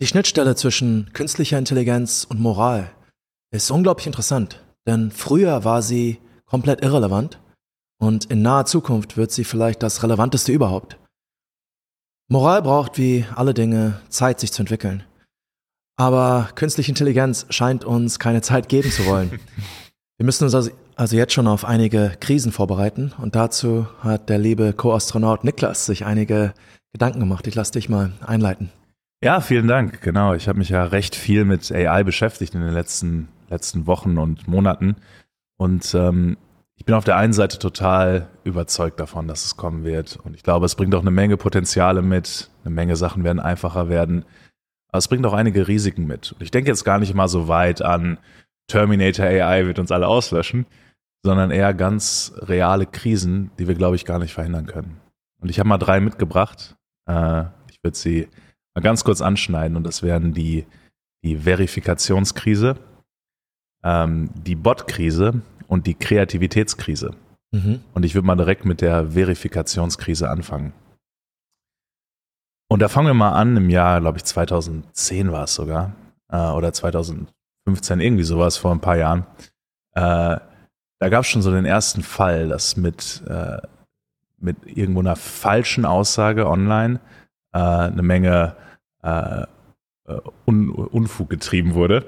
Die Schnittstelle zwischen künstlicher Intelligenz und Moral ist unglaublich interessant, denn früher war sie komplett irrelevant und in naher Zukunft wird sie vielleicht das Relevanteste überhaupt. Moral braucht wie alle Dinge Zeit, sich zu entwickeln. Aber künstliche Intelligenz scheint uns keine Zeit geben zu wollen. Wir müssen uns also, also jetzt schon auf einige Krisen vorbereiten und dazu hat der liebe Co-Astronaut Niklas sich einige Gedanken gemacht. Ich lasse dich mal einleiten. Ja, vielen Dank. Genau, ich habe mich ja recht viel mit AI beschäftigt in den letzten, letzten Wochen und Monaten. Und ähm, ich bin auf der einen Seite total überzeugt davon, dass es kommen wird. Und ich glaube, es bringt auch eine Menge Potenziale mit. Eine Menge Sachen werden einfacher werden. Aber es bringt auch einige Risiken mit. Und ich denke jetzt gar nicht mal so weit an Terminator AI wird uns alle auslöschen, sondern eher ganz reale Krisen, die wir, glaube ich, gar nicht verhindern können. Und ich habe mal drei mitgebracht. Äh, ich würde sie mal ganz kurz anschneiden und das wären die, die Verifikationskrise, ähm, die Bot-Krise und die Kreativitätskrise. Mhm. Und ich würde mal direkt mit der Verifikationskrise anfangen. Und da fangen wir mal an im Jahr, glaube ich, 2010 war es sogar, äh, oder 2015, irgendwie sowas, vor ein paar Jahren. Äh, da gab es schon so den ersten Fall, dass mit, äh, mit irgendwo einer falschen Aussage online äh, eine Menge äh, äh, Un Unfug getrieben wurde.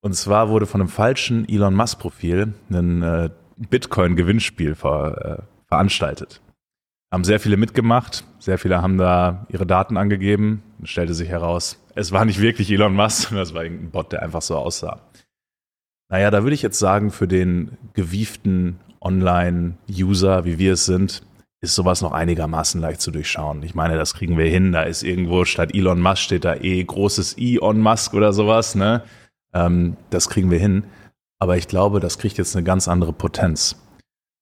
Und zwar wurde von einem falschen Elon Musk-Profil ein äh, Bitcoin-Gewinnspiel ver, veranstaltet. Haben sehr viele mitgemacht, sehr viele haben da ihre Daten angegeben. Und stellte sich heraus, es war nicht wirklich Elon Musk, sondern es war irgendein Bot, der einfach so aussah. Naja, da würde ich jetzt sagen, für den gewieften Online-User, wie wir es sind, ist sowas noch einigermaßen leicht zu durchschauen. Ich meine, das kriegen wir hin. Da ist irgendwo statt Elon Musk steht da eh großes Elon Musk oder sowas. Ne? Ähm, das kriegen wir hin. Aber ich glaube, das kriegt jetzt eine ganz andere Potenz.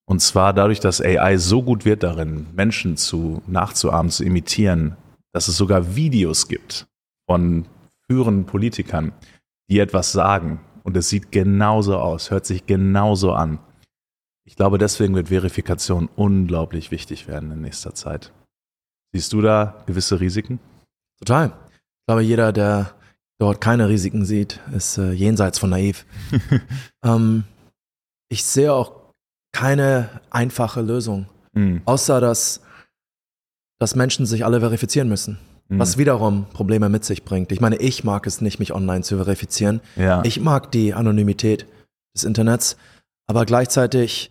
Und zwar dadurch, dass AI so gut wird darin, Menschen zu nachzuahmen, zu imitieren, dass es sogar Videos gibt von führenden Politikern, die etwas sagen. Und es sieht genauso aus, hört sich genauso an. Ich glaube, deswegen wird Verifikation unglaublich wichtig werden in nächster Zeit. Siehst du da gewisse Risiken? Total. Ich glaube, jeder, der dort keine Risiken sieht, ist äh, jenseits von naiv. ähm, ich sehe auch keine einfache Lösung, mhm. außer dass, dass Menschen sich alle verifizieren müssen. Mhm. Was wiederum Probleme mit sich bringt. Ich meine, ich mag es nicht, mich online zu verifizieren. Ja. Ich mag die Anonymität des Internets, aber gleichzeitig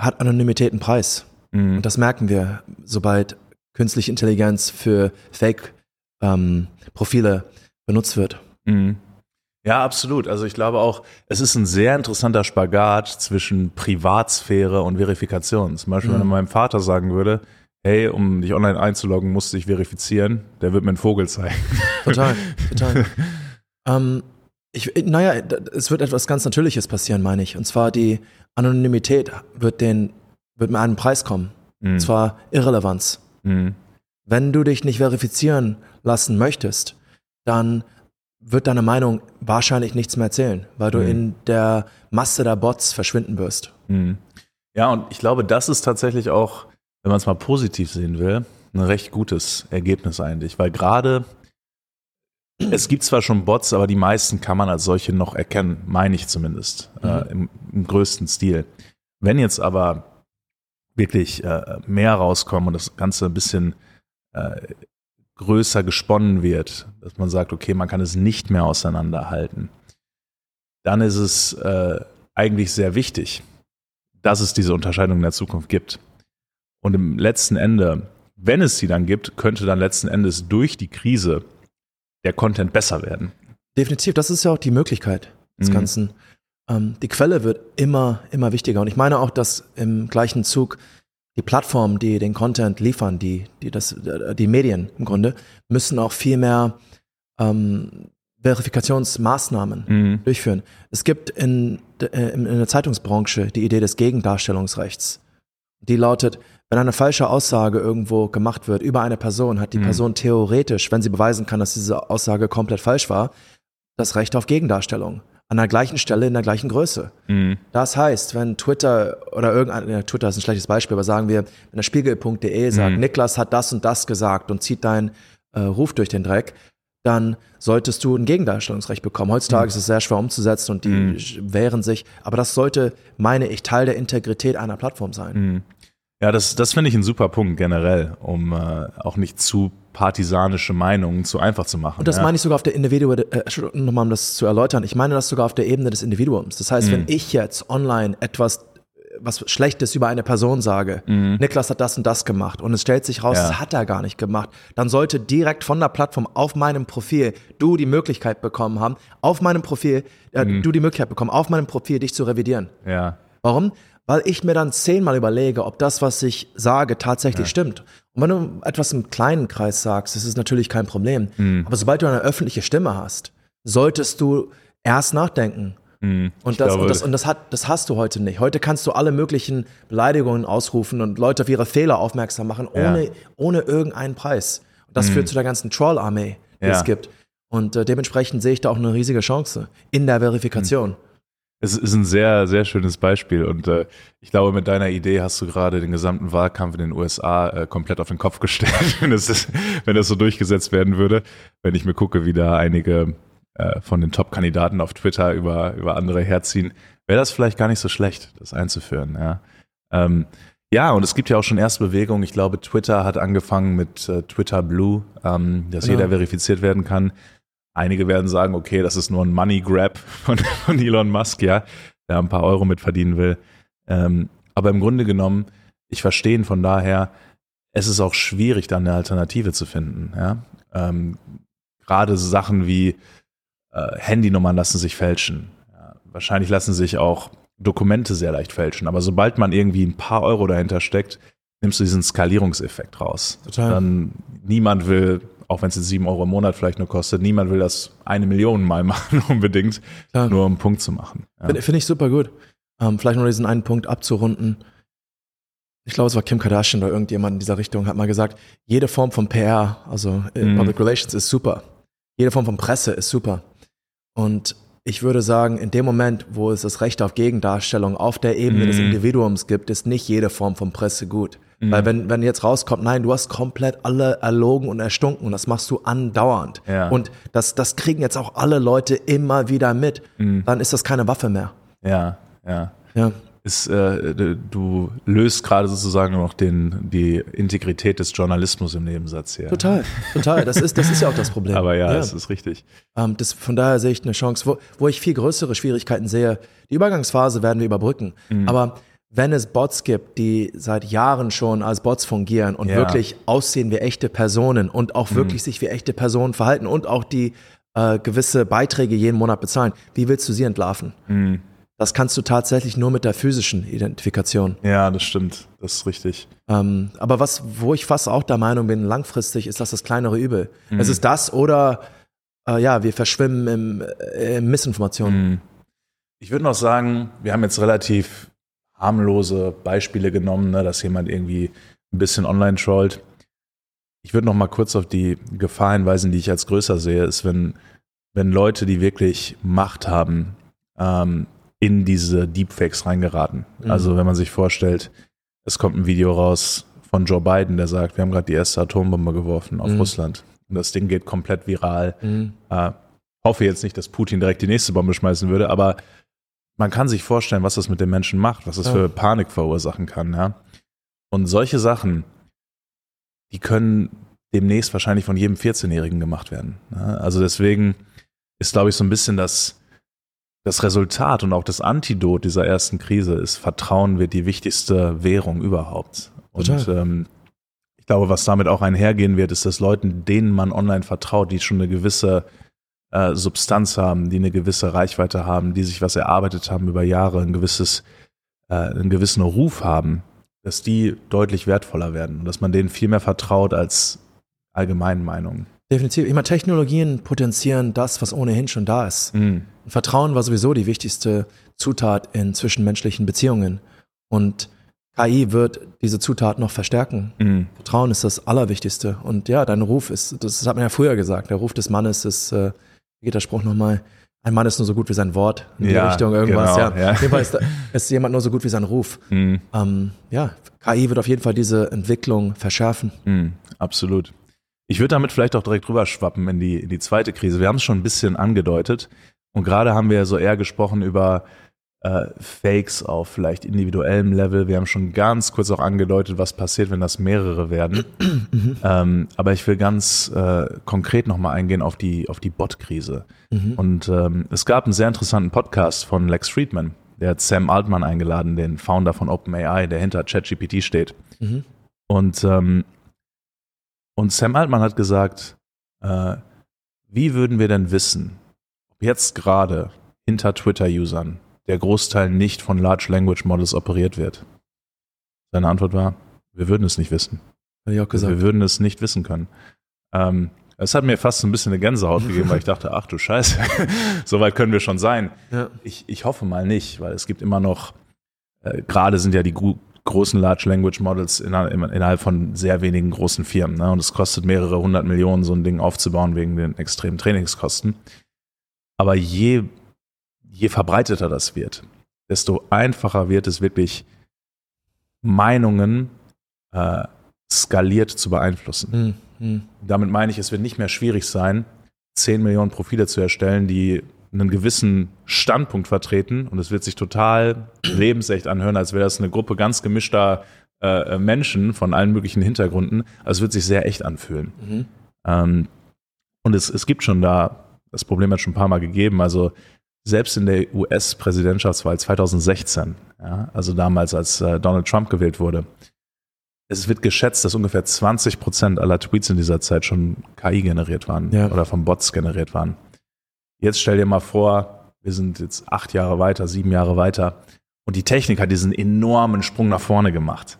hat Anonymität einen Preis. Mhm. Und das merken wir, sobald künstliche Intelligenz für Fake-Profile ähm, benutzt wird. Mhm. Ja, absolut. Also ich glaube auch, es ist ein sehr interessanter Spagat zwischen Privatsphäre und Verifikation. Zum Beispiel, mhm. wenn meinem Vater sagen würde, hey, um dich online einzuloggen, musst du dich verifizieren, der wird mir einen Vogel zeigen. Total, total. ähm, ich, naja, es wird etwas ganz Natürliches passieren, meine ich. Und zwar die Anonymität wird, den, wird mit einem Preis kommen. Mhm. Und zwar Irrelevanz. Mhm. Wenn du dich nicht verifizieren lassen möchtest, dann wird deine Meinung wahrscheinlich nichts mehr erzählen, weil du mhm. in der Masse der Bots verschwinden wirst. Mhm. Ja, und ich glaube, das ist tatsächlich auch, wenn man es mal positiv sehen will, ein recht gutes Ergebnis eigentlich, weil gerade es gibt zwar schon Bots, aber die meisten kann man als solche noch erkennen, meine ich zumindest, äh, mhm. äh, im, im, größten Stil. Wenn jetzt aber wirklich äh, mehr rauskommen und das Ganze ein bisschen äh, größer gesponnen wird, dass man sagt, okay, man kann es nicht mehr auseinanderhalten, dann ist es äh, eigentlich sehr wichtig, dass es diese Unterscheidung in der Zukunft gibt. Und im letzten Ende, wenn es sie dann gibt, könnte dann letzten Endes durch die Krise der Content besser werden. Definitiv, das ist ja auch die Möglichkeit des mhm. Ganzen. Ähm, die Quelle wird immer, immer wichtiger. Und ich meine auch, dass im gleichen Zug die Plattformen, die den Content liefern, die, die, das, die Medien im Grunde, müssen auch viel mehr ähm, Verifikationsmaßnahmen mhm. durchführen. Es gibt in, äh, in der Zeitungsbranche die Idee des Gegendarstellungsrechts. Die lautet, wenn eine falsche Aussage irgendwo gemacht wird über eine Person, hat die mhm. Person theoretisch, wenn sie beweisen kann, dass diese Aussage komplett falsch war, das Recht auf Gegendarstellung. An der gleichen Stelle in der gleichen Größe. Mhm. Das heißt, wenn Twitter oder irgendein, ja, Twitter ist ein schlechtes Beispiel, aber sagen wir, wenn der Spiegel.de sagt, Mhm. Niklas hat das und das gesagt und zieht deinen äh, Ruf durch den Dreck, dann solltest du ein Gegendarstellungsrecht bekommen. Heutzutage ist es sehr schwer umzusetzen und die Mhm. wehren sich, aber das sollte, meine ich, Teil der Integrität einer Plattform sein. Mhm. Ja, das, das finde ich ein super Punkt generell, um äh, auch nicht zu partisanische Meinungen zu einfach zu machen. Und das ja. meine ich sogar auf der Individuum, äh, nochmal um das zu erläutern, ich meine das sogar auf der Ebene des Individuums. Das heißt, wenn Mhm. ich jetzt online etwas, was Schlechtes über eine Person sage, Niklas hat das und das gemacht und es stellt sich raus, Mhm. Ja. das hat er gar nicht gemacht, dann sollte direkt von der Plattform auf meinem Profil du die Möglichkeit bekommen haben, auf meinem Profil, äh, Mhm. du die Möglichkeit bekommen, auf meinem Profil dich zu revidieren. Ja, Warum? Weil ich mir dann zehnmal überlege, ob das, was ich sage, tatsächlich stimmt. Und wenn du etwas im kleinen Kreis sagst, das ist natürlich kein Problem. Mhm. Aber sobald du eine öffentliche Stimme hast, solltest du erst nachdenken. Mhm. Und, das, glaube, und, das, und das, hat, das hast du heute nicht. Heute kannst du alle möglichen Beleidigungen ausrufen und Leute auf ihre Fehler aufmerksam machen, Ja. ohne, ohne irgendeinen Preis. Und das führt zu der ganzen Troll-Armee, die Ja. es gibt. Und äh, dementsprechend sehe ich da auch eine riesige Chance in der Verifikation. Es ist ein sehr, sehr schönes Beispiel und äh, ich glaube, mit deiner Idee hast du gerade den gesamten Wahlkampf in den USA äh, komplett auf den Kopf gestellt, wenn ist, wenn das so durchgesetzt werden würde. Wenn ich mir gucke, wie da einige äh, von den Top-Kandidaten auf Twitter über, über andere herziehen, wäre das vielleicht gar nicht so schlecht, das einzuführen. Ja. Ähm, ja, und es gibt ja auch schon erste Bewegungen. Ich glaube, Twitter hat angefangen mit äh, Twitter Blue, ähm, dass Genau. jeder verifiziert werden kann. Einige werden sagen, okay, das ist nur ein Money Grab von, von Elon Musk, ja, der ein paar Euro mit verdienen will. Ähm, aber im Grunde genommen, ich verstehe ihn von daher, es ist auch schwierig, da eine Alternative zu finden. Ja? Ähm, Gerade Sachen wie äh, Handynummern lassen sich fälschen. Ja, wahrscheinlich lassen sich auch Dokumente sehr leicht fälschen. Aber sobald man irgendwie ein paar Euro dahinter steckt, nimmst du diesen Skalierungseffekt raus. Total. Dann niemand will, auch wenn es jetzt sieben Euro im Monat vielleicht nur kostet, niemand will das eine Million mal machen unbedingt, Klar. nur um einen Punkt zu machen. Ja. Finde find ich super gut. Ähm, vielleicht nur diesen einen Punkt abzurunden. Ich glaube, es war Kim Kardashian oder irgendjemand in dieser Richtung, hat mal gesagt, jede Form von PR, also in Mhm. Public Relations, ist super. Jede Form von Presse ist super. Und ich würde sagen, in dem Moment, wo es das Recht auf Gegendarstellung auf der Ebene des Mhm. Individuums gibt, ist nicht jede Form von Presse gut. Mhm. Weil wenn, wenn jetzt rauskommt, nein, du hast komplett alle erlogen und erstunken und das machst du andauernd. Ja. Und das, das kriegen jetzt auch alle Leute immer wieder mit. Mhm. Dann ist das keine Waffe mehr. Ja, ja. Ja. Ist, äh, du löst gerade sozusagen noch den, die Integrität des Journalismus im Nebensatz hier. Total, total. Das ist, das ist ja auch das Problem. Aber ja, es ist richtig. ähm, das, von daher sehe ich eine Chance, wo, wo ich viel größere Schwierigkeiten sehe. Die Übergangsphase werden wir überbrücken. Mhm. Aber wenn es Bots gibt, die seit Jahren schon als Bots fungieren und Ja. Mhm. wirklich aussehen wie echte Personen und auch wirklich sich wie echte Personen verhalten und auch die äh, gewisse Beiträge jeden Monat bezahlen, wie willst du sie entlarven? Mhm. Das kannst du tatsächlich nur mit der physischen Identifikation. Ja, das stimmt. Das ist richtig. Ähm, aber was, wo ich fast auch der Meinung bin, langfristig ist das das kleinere Übel. Mhm. Es ist das oder äh, ja, wir verschwimmen im, äh, in Missinformation. Mhm. Ich würde noch sagen, wir haben jetzt relativ harmlose Beispiele genommen, ne, dass jemand irgendwie ein bisschen online trollt. Ich würde noch mal kurz auf die Gefahr hinweisen, die ich als größer sehe, ist, wenn, wenn Leute, die wirklich Macht haben, ähm, in diese Deepfakes reingeraten. Mhm. Also wenn man sich vorstellt, es kommt ein Video raus von Joe Biden, der sagt, wir haben gerade die erste Atombombe geworfen auf Mhm. Russland. Und das Ding geht komplett viral. Mhm. Äh, hoffe jetzt nicht, dass Putin direkt die nächste Bombe schmeißen würde, aber man kann sich vorstellen, was das mit den Menschen macht, was das Ja. für Panik verursachen kann. Ja? Und solche Sachen, die können demnächst wahrscheinlich von jedem 14-Jährigen gemacht werden. Ja? Also deswegen ist, glaube ich, so ein bisschen das, das Resultat und auch das Antidot dieser ersten Krise ist, Vertrauen wird die wichtigste Währung überhaupt. Und ähm, ich glaube, was damit auch einhergehen wird, ist, dass Leuten, denen man online vertraut, die schon eine gewisse äh, Substanz haben, die eine gewisse Reichweite haben, die sich was erarbeitet haben über Jahre, ein gewisses, äh, einen gewissen Ruf haben, dass die deutlich wertvoller werden und dass man denen viel mehr vertraut als allgemeinen Meinungen. Definitiv. Ich meine, Technologien potenzieren das, was ohnehin schon da ist. Mhm. Vertrauen war sowieso die wichtigste Zutat in zwischenmenschlichen Beziehungen. Und KI wird diese Zutat noch verstärken. Mhm. Vertrauen ist das Allerwichtigste. Und ja, dein Ruf ist, das hat man ja früher gesagt, der Ruf des Mannes ist, äh, wie geht der Spruch nochmal, ein Mann ist nur so gut wie sein Wort in die Ja, Richtung irgendwas. genau, ja. ja. Auf jeden Fall ist, ist jemand nur so gut wie sein Ruf. Mhm. Ähm, ja, KI wird auf jeden Fall diese Entwicklung verschärfen. Mhm, absolut. Ich würde damit vielleicht auch direkt rüberschwappen in die, in die zweite Krise. Wir haben es schon ein bisschen angedeutet und gerade haben wir so eher gesprochen über äh, Fakes auf vielleicht individuellem Level. Wir haben schon ganz kurz auch angedeutet, was passiert, wenn das mehrere werden. ähm, aber ich will ganz äh, konkret nochmal eingehen auf die, auf die Bot-Krise. Und ähm, es gab einen sehr interessanten Podcast von Lex Friedman. Der hat Sam Altman eingeladen, den Founder von OpenAI, der hinter ChatGPT steht. Mhm. Und, ähm, und Sam Altman hat gesagt, äh, wie würden wir denn wissen, ob jetzt gerade hinter Twitter-Usern der Großteil nicht von Large Language Models operiert wird? Seine Antwort war, wir würden es nicht wissen. Hätte ich auch gesagt. Wir würden es nicht wissen können. Ähm, es hat mir fast so ein bisschen eine Gänsehaut gegeben, weil ich dachte, ach du Scheiße, so weit können wir schon sein. Ja. Ich, ich hoffe mal nicht, weil es gibt immer noch, äh, gerade sind ja die gro großen Large Language Models inner, im- innerhalb von sehr wenigen großen Firmen. Ne? Und es kostet mehrere hundert Millionen, so ein Ding aufzubauen wegen den extremen Trainingskosten. Aber je, je verbreiteter das wird, desto einfacher wird es wirklich, Meinungen äh, skaliert zu beeinflussen. Mhm. Mhm. Damit meine ich, es wird nicht mehr schwierig sein, 10 Millionen Profile zu erstellen, die einen gewissen Standpunkt vertreten und es wird sich total lebensecht anhören, als wäre das eine Gruppe ganz gemischter äh, Menschen von allen möglichen Hintergründen. Also es wird sich sehr echt anfühlen. Mhm. Ähm, und es, es gibt schon da, das Problem hat schon ein paar Mal gegeben, also selbst in der US-Präsidentschaftswahl 2016, ja, also damals, als äh, Donald Trump gewählt wurde, es wird geschätzt, dass ungefähr 20 Prozent aller Tweets in dieser Zeit schon KI generiert waren Ja. oder von Bots generiert waren. Jetzt stell dir mal vor, wir sind jetzt acht Jahre weiter, sieben Jahre weiter und die Technik hat diesen enormen Sprung nach vorne gemacht.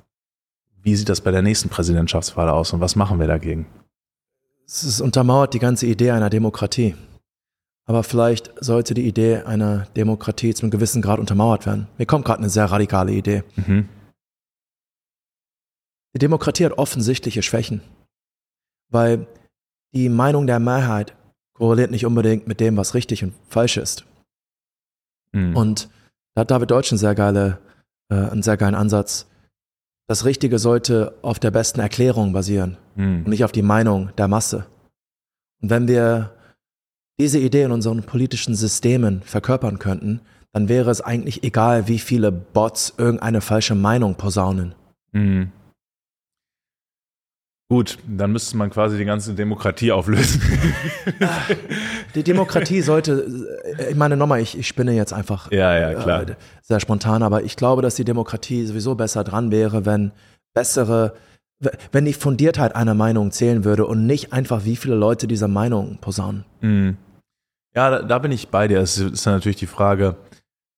Wie sieht das bei der nächsten Präsidentschaftswahl aus und was machen wir dagegen? Es untermauert die ganze Idee einer Demokratie. Aber vielleicht sollte die Idee einer Demokratie zu einem gewissen Grad untermauert werden. Mir kommt gerade eine sehr radikale Idee. Mhm. Die Demokratie hat offensichtliche Schwächen, weil die Meinung der Mehrheit korreliert nicht unbedingt mit dem, was richtig und falsch ist. Mhm. Und da hat David Deutsch einen sehr, geile, äh, einen sehr geilen Ansatz. Das Richtige sollte auf der besten Erklärung basieren und Mhm. nicht auf die Meinung der Masse. Und wenn wir diese Idee in unseren politischen Systemen verkörpern könnten, dann wäre es eigentlich egal, wie viele Bots irgendeine falsche Meinung posaunen. Mhm. Gut, dann müsste man quasi die ganze Demokratie auflösen. Die Demokratie sollte, äh, ich meine nochmal, ich, ich spinne jetzt einfach ja, ja, klar. äh, sehr spontan, aber ich glaube, dass die Demokratie sowieso besser dran wäre, wenn bessere, wenn die Fundiertheit einer Meinung zählen würde und nicht einfach, wie viele Leute diese Meinung posaunen. Mhm. Ja, da, da bin ich bei dir. Es ist ja natürlich die Frage,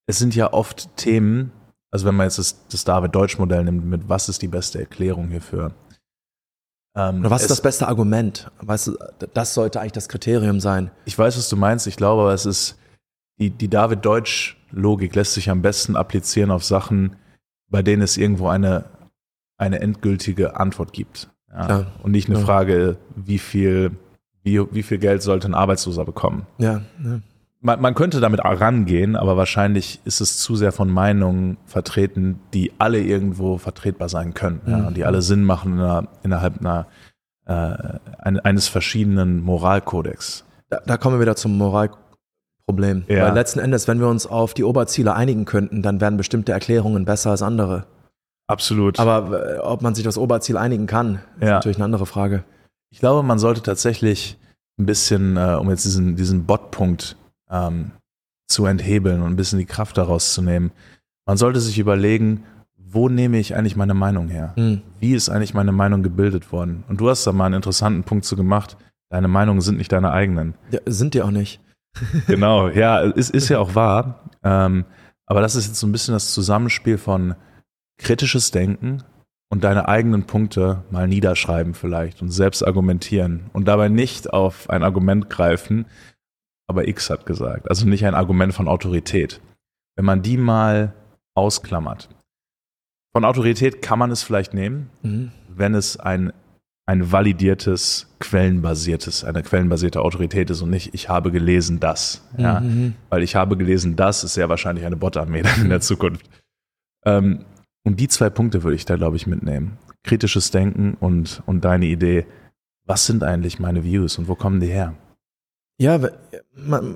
es sind ja oft Themen, also wenn man jetzt das, das David-Deutsch-Modell nimmt, mit was ist die beste Erklärung hierfür? Ähm, Oder was ist das beste Argument? Weißt du, das sollte eigentlich das Kriterium sein. Ich weiß, was du meinst. Ich glaube, aber es ist, die, die David-Deutsch-Logik lässt sich am besten applizieren auf Sachen, bei denen es irgendwo eine, eine endgültige Antwort gibt. Ja. Klar. Und nicht eine Ja. Frage, wie viel, wie, wie viel Geld sollte ein Arbeitsloser bekommen. Ja, ja. Man, man könnte damit rangehen, aber wahrscheinlich ist es zu sehr von Meinungen vertreten, die alle irgendwo vertretbar sein können. Ja, Mhm. und die alle Sinn machen in einer, innerhalb einer, äh, ein- eines verschiedenen Moralkodex. Da, da kommen wir wieder zum Moralproblem. Ja. Weil letzten Endes, wenn wir uns auf die Oberziele einigen könnten, dann wären bestimmte Erklärungen besser als andere. Absolut. Aber äh, ob man sich das Oberziel einigen kann, ist Ja. natürlich eine andere Frage. Ich glaube, man sollte tatsächlich ein bisschen, äh, um jetzt diesen, diesen Bot-Punkt ähm, zu enthebeln und ein bisschen die Kraft daraus zu nehmen, man sollte sich überlegen, wo nehme ich eigentlich meine Meinung her? Hm. Wie ist eigentlich meine Meinung gebildet worden? Und du hast da mal einen interessanten Punkt zu gemacht. Deine Meinungen sind nicht deine eigenen. Ja, sind die auch nicht. Genau, ja, ist, ist ja auch wahr. Ähm, aber das ist jetzt so ein bisschen das Zusammenspiel von kritisches Denken und deine eigenen Punkte mal niederschreiben vielleicht und selbst argumentieren und dabei nicht auf ein Argument greifen, aber X hat gesagt, also nicht ein Argument von Autorität. Wenn man die mal ausklammert. Von Autorität kann man es vielleicht nehmen, Mhm. wenn es ein, ein validiertes, quellenbasiertes, eine quellenbasierte Autorität ist und nicht, ich habe gelesen das. Ja? Mhm. Weil ich habe gelesen das ist sehr wahrscheinlich eine Bot-Armee in der Zukunft. Ähm, und die zwei Punkte würde ich da, glaube ich, mitnehmen. Kritisches Denken und, und deine Idee, was sind eigentlich meine Views und wo kommen die her? Ja,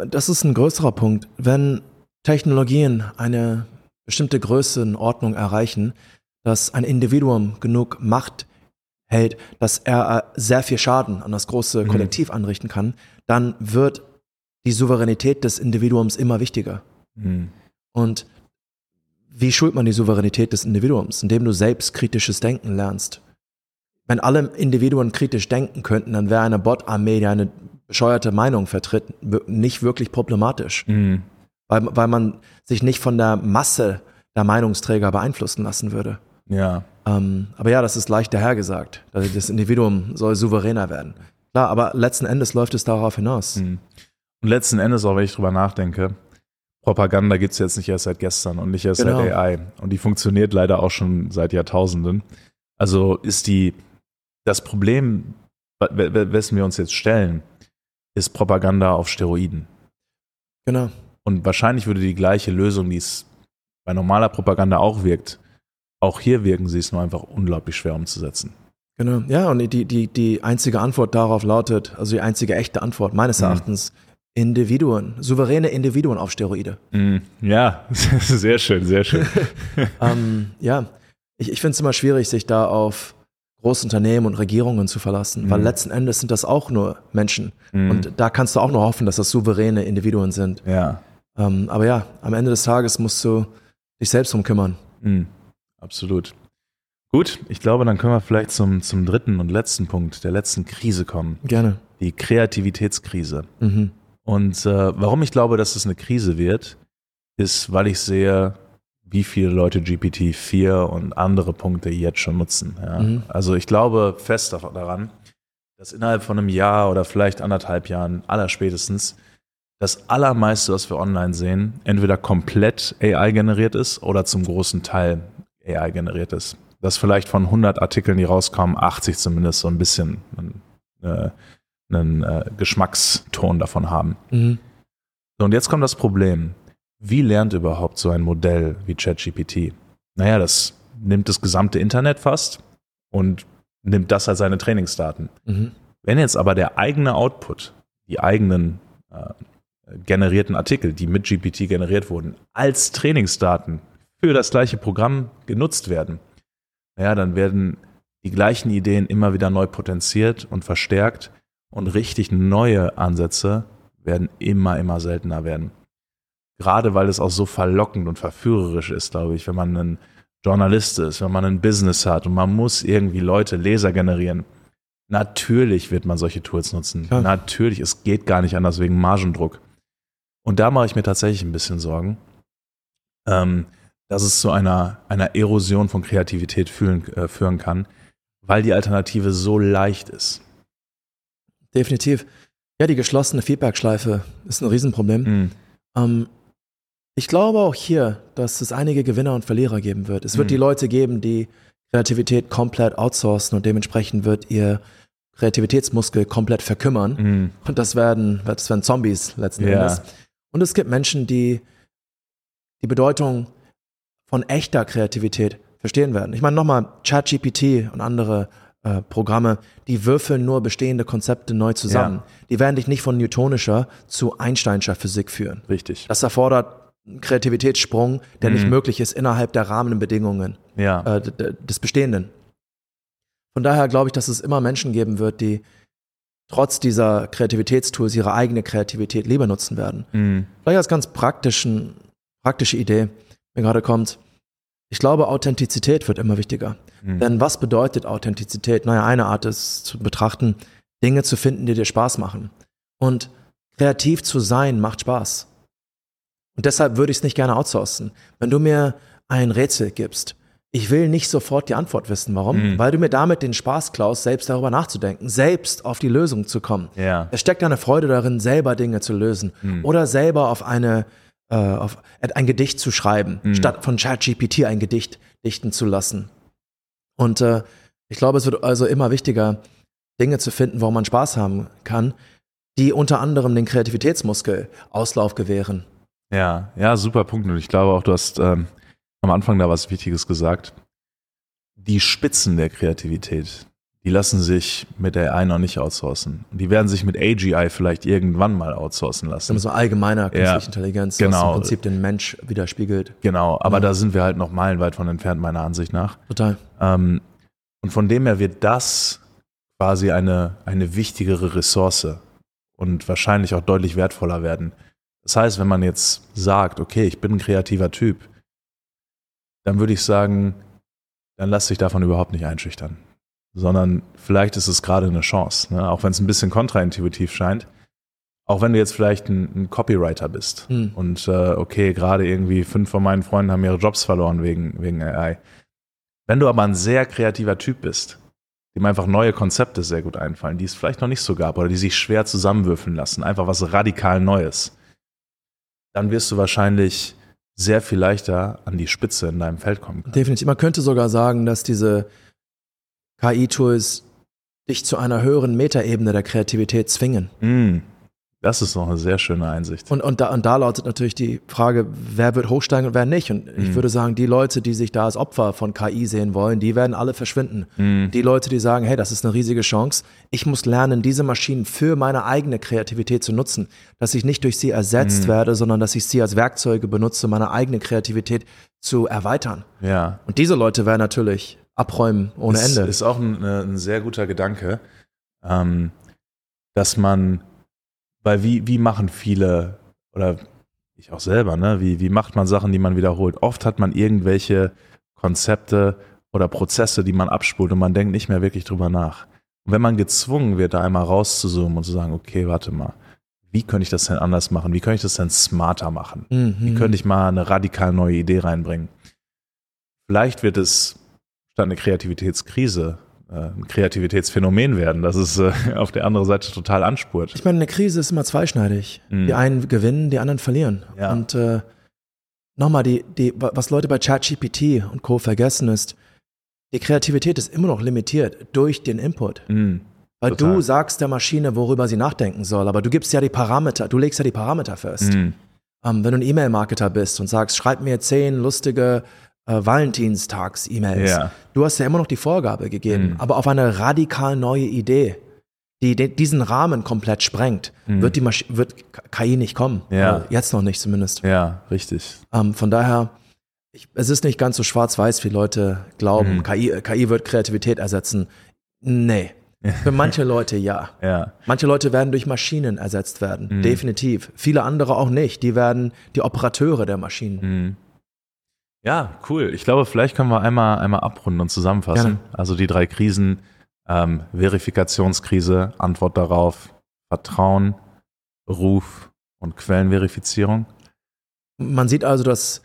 das ist ein größerer Punkt. Wenn Technologien eine bestimmte Größenordnung erreichen, dass ein Individuum genug Macht hält, dass er äh, sehr viel Schaden an das große mhm. Kollektiv mhm. anrichten kann, dann wird die Souveränität des Individuums immer wichtiger. Mhm. Und wie schult man die Souveränität des Individuums? Indem du selbst kritisches Denken lernst. Wenn alle Individuen kritisch denken könnten, dann wäre eine Bot-Armee, die eine bescheuerte Meinung vertritt, nicht wirklich problematisch. Mhm. Weil, weil man sich nicht von der Masse der Meinungsträger beeinflussen lassen würde. Ja. Ähm, aber ja, das ist leicht dahergesagt. Das Individuum soll souveräner werden. Klar, aber letzten Endes läuft es darauf hinaus. Mhm. Und letzten Endes, auch wenn ich drüber nachdenke, Propaganda gibt es jetzt nicht erst seit gestern und nicht erst genau. seit AI. Und die funktioniert leider auch schon seit Jahrtausenden. Also ist die, das Problem, wessen wir uns jetzt stellen, ist Propaganda auf Steroiden. Genau. Und wahrscheinlich würde die gleiche Lösung, die es bei normaler Propaganda auch wirkt, auch hier wirken sie es nur einfach unglaublich schwer umzusetzen. Genau, ja, und die, die, die einzige Antwort darauf lautet, also die einzige echte Antwort meines mhm. Individuen, souveräne Individuen auf Steroide. Mm, ja, sehr schön, sehr schön. ähm, ja, ich, ich finde es immer schwierig, sich da auf Großunternehmen und Regierungen zu verlassen, mm. weil letzten Endes sind das auch nur Menschen. Mm. Und da kannst du auch nur hoffen, dass das souveräne Individuen sind. Ja. Ähm, aber ja, am Ende des Tages musst du dich selbst drum kümmern. Mm, absolut. Gut, ich glaube, dann können wir vielleicht zum, zum dritten und letzten Punkt, der letzten Krise kommen. Gerne. Die Kreativitätskrise. Mhm. Und äh, warum ich glaube, dass es eine Krise wird, ist, weil ich sehe, wie viele Leute GPT-4 und andere Punkte jetzt schon nutzen. Ja. Mhm. Also ich glaube fest daran, dass innerhalb von einem Jahr oder vielleicht anderthalb Jahren, allerspätestens, das allermeiste, was wir online sehen, entweder komplett AI generiert ist oder zum großen Teil AI generiert ist. Dass vielleicht von 100 Artikeln, die rauskommen, 80 zumindest so ein bisschen äh, einen äh, Geschmackston davon haben. Mhm. So, und jetzt kommt das Problem. Wie lernt überhaupt so ein Modell wie ChatGPT? Naja, das nimmt das gesamte Internet fast und nimmt das als seine Trainingsdaten. Mhm. Wenn jetzt aber der eigene Output, die eigenen äh, generierten Artikel, die mit GPT generiert wurden, als Trainingsdaten für das gleiche Programm genutzt werden, naja, dann werden die gleichen Ideen immer wieder neu potenziert und verstärkt und richtig neue Ansätze werden immer, immer seltener werden. Gerade weil es auch so verlockend und verführerisch ist, glaube ich, wenn man ein Journalist ist, wenn man ein Business hat und man muss irgendwie Leute, Leser generieren. Natürlich wird man solche Tools nutzen. Ja. Natürlich, es geht gar nicht anders wegen Margendruck. Und da mache ich mir tatsächlich ein bisschen Sorgen, ähm, dass es zu einer, einer Erosion von Kreativität fühlen, äh, führen kann, weil die Alternative so leicht ist. Definitiv. Ja, die geschlossene Feedback-Schleife ist ein Riesenproblem. Mhm. Ähm, ich glaube auch hier, dass es einige Gewinner und Verlierer geben wird. Es wird mhm. die Leute geben, die Kreativität komplett outsourcen und dementsprechend wird ihr Kreativitätsmuskel komplett verkümmern. Mhm. Und das werden, das werden Zombies letzten ja. Endes. Und es gibt Menschen, die die Bedeutung von echter Kreativität verstehen werden. Ich meine nochmal, ChatGPT und andere äh, Programme, die würfeln nur bestehende Konzepte neu zusammen. Ja. Die werden dich nicht von newtonischer zu Einsteinscher Physik führen. Richtig. Das erfordert einen Kreativitätssprung, der mhm. nicht möglich ist innerhalb der Rahmenbedingungen ja. äh, des Bestehenden. Von daher glaube ich, dass es immer Menschen geben wird, die trotz dieser Kreativitätstools ihre eigene Kreativität lieber nutzen werden. Mhm. Vielleicht als ganz praktischen, praktische Idee, mir gerade kommt. Ich glaube, Authentizität wird immer wichtiger. Mhm. Denn was bedeutet Authentizität? Naja, eine Art ist zu betrachten, Dinge zu finden, die dir Spaß machen. Und kreativ zu sein macht Spaß. Und deshalb würde ich es nicht gerne outsourcen. Wenn du mir ein Rätsel gibst, ich will nicht sofort die Antwort wissen. Warum? Mhm. Weil du mir damit den Spaß klaust, selbst darüber nachzudenken, selbst auf die Lösung zu kommen. Ja. Es steckt eine Freude darin, selber Dinge zu lösen mhm. oder selber auf eine äh, auf ein Gedicht zu schreiben, mhm. statt von ChatGPT ein Gedicht dichten zu lassen. Und äh, ich glaube, es wird also immer wichtiger, Dinge zu finden, wo man Spaß haben kann, die unter anderem den Kreativitätsmuskel Auslauf gewähren. Ja, ja, super Punkt. Und ich glaube auch, du hast ähm, am Anfang da was Wichtiges gesagt. Die Spitzen der Kreativität, die lassen sich mit AI noch nicht outsourcen. Die werden sich mit AGI vielleicht irgendwann mal outsourcen lassen. So allgemeiner künstliche ja, Intelligenz, genau. was im Prinzip den Mensch widerspiegelt. Genau, aber ja. da sind wir halt noch meilenweit von entfernt, meiner Ansicht nach. Total. Ähm, und von dem her wird das quasi eine, eine wichtigere Ressource und wahrscheinlich auch deutlich wertvoller werden. Das heißt, wenn man jetzt sagt, okay, ich bin ein kreativer Typ, dann würde ich sagen, dann lass dich davon überhaupt nicht einschüchtern sondern vielleicht ist es gerade eine Chance, ne? auch wenn es ein bisschen kontraintuitiv scheint. Auch wenn du jetzt vielleicht ein, ein Copywriter bist mhm. und äh, okay, gerade irgendwie fünf von meinen Freunden haben ihre Jobs verloren wegen, wegen AI. Wenn du aber ein sehr kreativer Typ bist, dem einfach neue Konzepte sehr gut einfallen, die es vielleicht noch nicht so gab oder die sich schwer zusammenwürfeln lassen, einfach was radikal Neues, dann wirst du wahrscheinlich sehr viel leichter an die Spitze in deinem Feld kommen können. Definitiv. Man könnte sogar sagen, dass diese KI-Tools dich zu einer höheren Metaebene der Kreativität zwingen. Mm, das ist noch eine sehr schöne Einsicht. Und, und, da, und da lautet natürlich die Frage, wer wird hochsteigen und wer nicht. Und mm. ich würde sagen, die Leute, die sich da als Opfer von KI sehen wollen, die werden alle verschwinden. Mm. Die Leute, die sagen, hey, das ist eine riesige Chance, ich muss lernen, diese Maschinen für meine eigene Kreativität zu nutzen, dass ich nicht durch sie ersetzt mm. werde, sondern dass ich sie als Werkzeuge benutze, meine eigene Kreativität zu erweitern. Ja. Und diese Leute werden natürlich abräumen ohne das Ende. Ist auch ein, ein sehr guter Gedanke, ähm, dass man, weil wie, wie machen viele oder ich auch selber, ne? Wie, wie macht man Sachen, die man wiederholt? Oft hat man irgendwelche Konzepte oder Prozesse, die man abspult und man denkt nicht mehr wirklich drüber nach. Und wenn man gezwungen wird, da einmal rauszuzoomen und zu sagen, okay, warte mal, wie könnte ich das denn anders machen? Wie könnte ich das denn smarter machen? Mhm. Wie könnte ich mal eine radikal neue Idee reinbringen? Vielleicht wird es statt eine Kreativitätskrise äh, ein Kreativitätsphänomen werden, dass es äh, auf der anderen Seite total anspurt. Ich meine, eine Krise ist immer zweischneidig. Mhm. Die einen gewinnen, die anderen verlieren. Ja. Und äh, nochmal, die, die, was Leute bei ChatGPT und Co. vergessen ist, die Kreativität ist immer noch limitiert durch den Input. Mhm. Weil Total. du sagst der Maschine, worüber sie nachdenken soll, aber du gibst ja die Parameter, du legst ja die Parameter fest. Mhm. Ähm, wenn du ein E-Mail-Marketer bist und sagst, schreib mir zehn lustige äh, Valentinstags-E-Mails. Ja. Du hast ja immer noch die Vorgabe gegeben, mhm. aber auf eine radikal neue Idee, die de diesen Rahmen komplett sprengt, mhm. wird die Masch wird KI nicht kommen. Ja. Also jetzt noch nicht zumindest. Ja, richtig. Ähm, von daher, ich, es ist nicht ganz so schwarz-weiß, wie Leute glauben. Mhm. KI, KI wird Kreativität ersetzen. Nee. Für manche Leute ja. ja. Manche Leute werden durch Maschinen ersetzt werden. Mhm. Definitiv. Viele andere auch nicht. Die werden die Operateure der Maschinen. Ja, cool. Ich glaube, vielleicht können wir einmal, einmal abrunden und zusammenfassen. Gerne. Also die drei Krisen, ähm, Verifikationskrise, Antwort darauf, Vertrauen, Ruf und Quellenverifizierung. Man sieht also, dass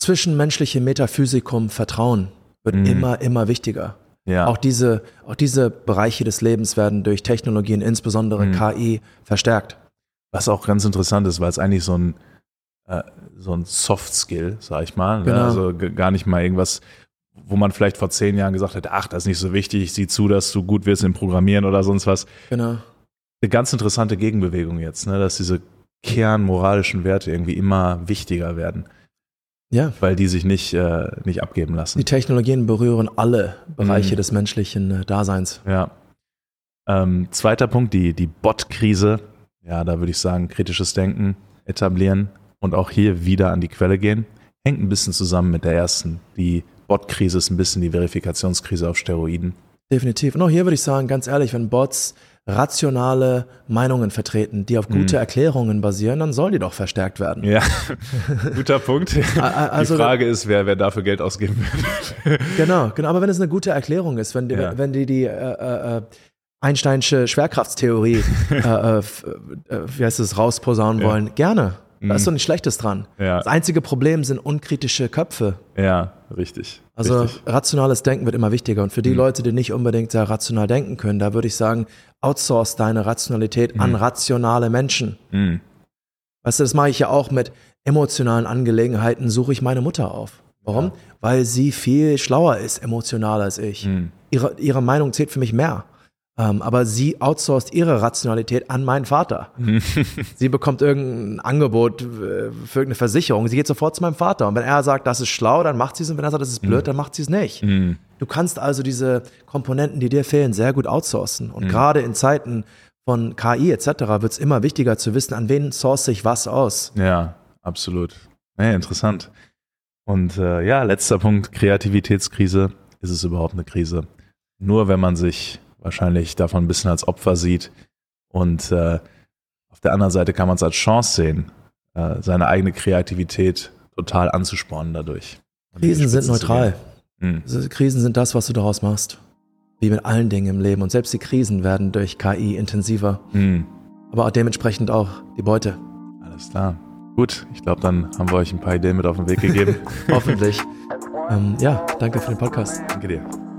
zwischenmenschliche Metaphysikum, Vertrauen wird mhm. immer, immer wichtiger. Ja. Auch, diese, auch diese Bereiche des Lebens werden durch Technologien, insbesondere mhm. KI, verstärkt. Was auch ganz interessant ist, weil es eigentlich so ein äh, so ein Soft Skill, sag ich mal. Ne? Genau. Also gar nicht mal irgendwas, wo man vielleicht vor zehn Jahren gesagt hätte, ach, das ist nicht so wichtig, ich sieh zu, dass du gut wirst im Programmieren oder sonst was. Genau. Eine ganz interessante Gegenbewegung jetzt, ne? dass diese kernmoralischen Werte irgendwie immer wichtiger werden. Ja. Weil die sich nicht, äh, nicht abgeben lassen. Die Technologien berühren alle Bereiche mhm. des menschlichen äh, Daseins. Ja. Ähm, zweiter Punkt, die, die Bot-Krise. Ja, da würde ich sagen, kritisches Denken etablieren und auch hier wieder an die Quelle gehen. Hängt ein bisschen zusammen mit der ersten. Die Bot-Krise ist ein bisschen die Verifikationskrise auf Steroiden. Definitiv. Und auch hier würde ich sagen, ganz ehrlich, wenn Bots rationale Meinungen vertreten, die auf gute mhm. Erklärungen basieren, dann sollen die doch verstärkt werden. Ja, guter Punkt. Also, die Frage ist, wer, wer dafür Geld ausgeben will. genau, genau. Aber wenn es eine gute Erklärung ist, wenn die, ja. wenn die die äh, äh, äh Einsteinsche Schwerkraftstheorie, äh, äh, äh, wie heißt es, rausposaunen ja. wollen, gerne. Da ist mhm. doch nichts Schlechtes dran. Ja. Das einzige Problem sind unkritische Köpfe. Ja, richtig. Also richtig. rationales Denken wird immer wichtiger. Und für die mhm. Leute, die nicht unbedingt sehr rational denken können, da würde ich sagen, outsource deine Rationalität mhm. an rationale Menschen. Mhm. Weißt du, das mache ich ja auch mit emotionalen Angelegenheiten, suche ich meine Mutter auf. Warum? Ja. Weil sie viel schlauer ist, emotional als ich. Mhm. Ihre, ihre Meinung zählt für mich mehr. Ähm, aber sie outsourced ihre Rationalität an meinen Vater. sie bekommt irgendein Angebot äh, für irgendeine Versicherung. Sie geht sofort zu meinem Vater. Und wenn er sagt, das ist schlau, dann macht sie es. Und wenn er sagt, das ist blöd, dann macht sie es nicht. Du kannst also diese Komponenten, die dir fehlen, sehr gut outsourcen. Und gerade in Zeiten von KI etc. wird es immer wichtiger zu wissen, an wen source ich was aus. Ja, absolut. Nee, interessant. Und äh, ja, letzter Punkt, Kreativitätskrise. Ist es überhaupt eine Krise? Nur wenn man sich wahrscheinlich davon ein bisschen als Opfer sieht und äh, auf der anderen Seite kann man es als Chance sehen, äh, seine eigene Kreativität total anzuspornen dadurch. Krisen sind neutral. Mhm. Krisen sind das, was du daraus machst. Wie mit allen Dingen im Leben. Und selbst die Krisen werden durch KI intensiver. Mhm. Aber auch dementsprechend auch die Beute. Alles klar. Gut, ich glaube, dann haben wir euch ein paar Ideen mit auf den Weg gegeben. Hoffentlich. ähm, ja, danke für den Podcast. Danke dir.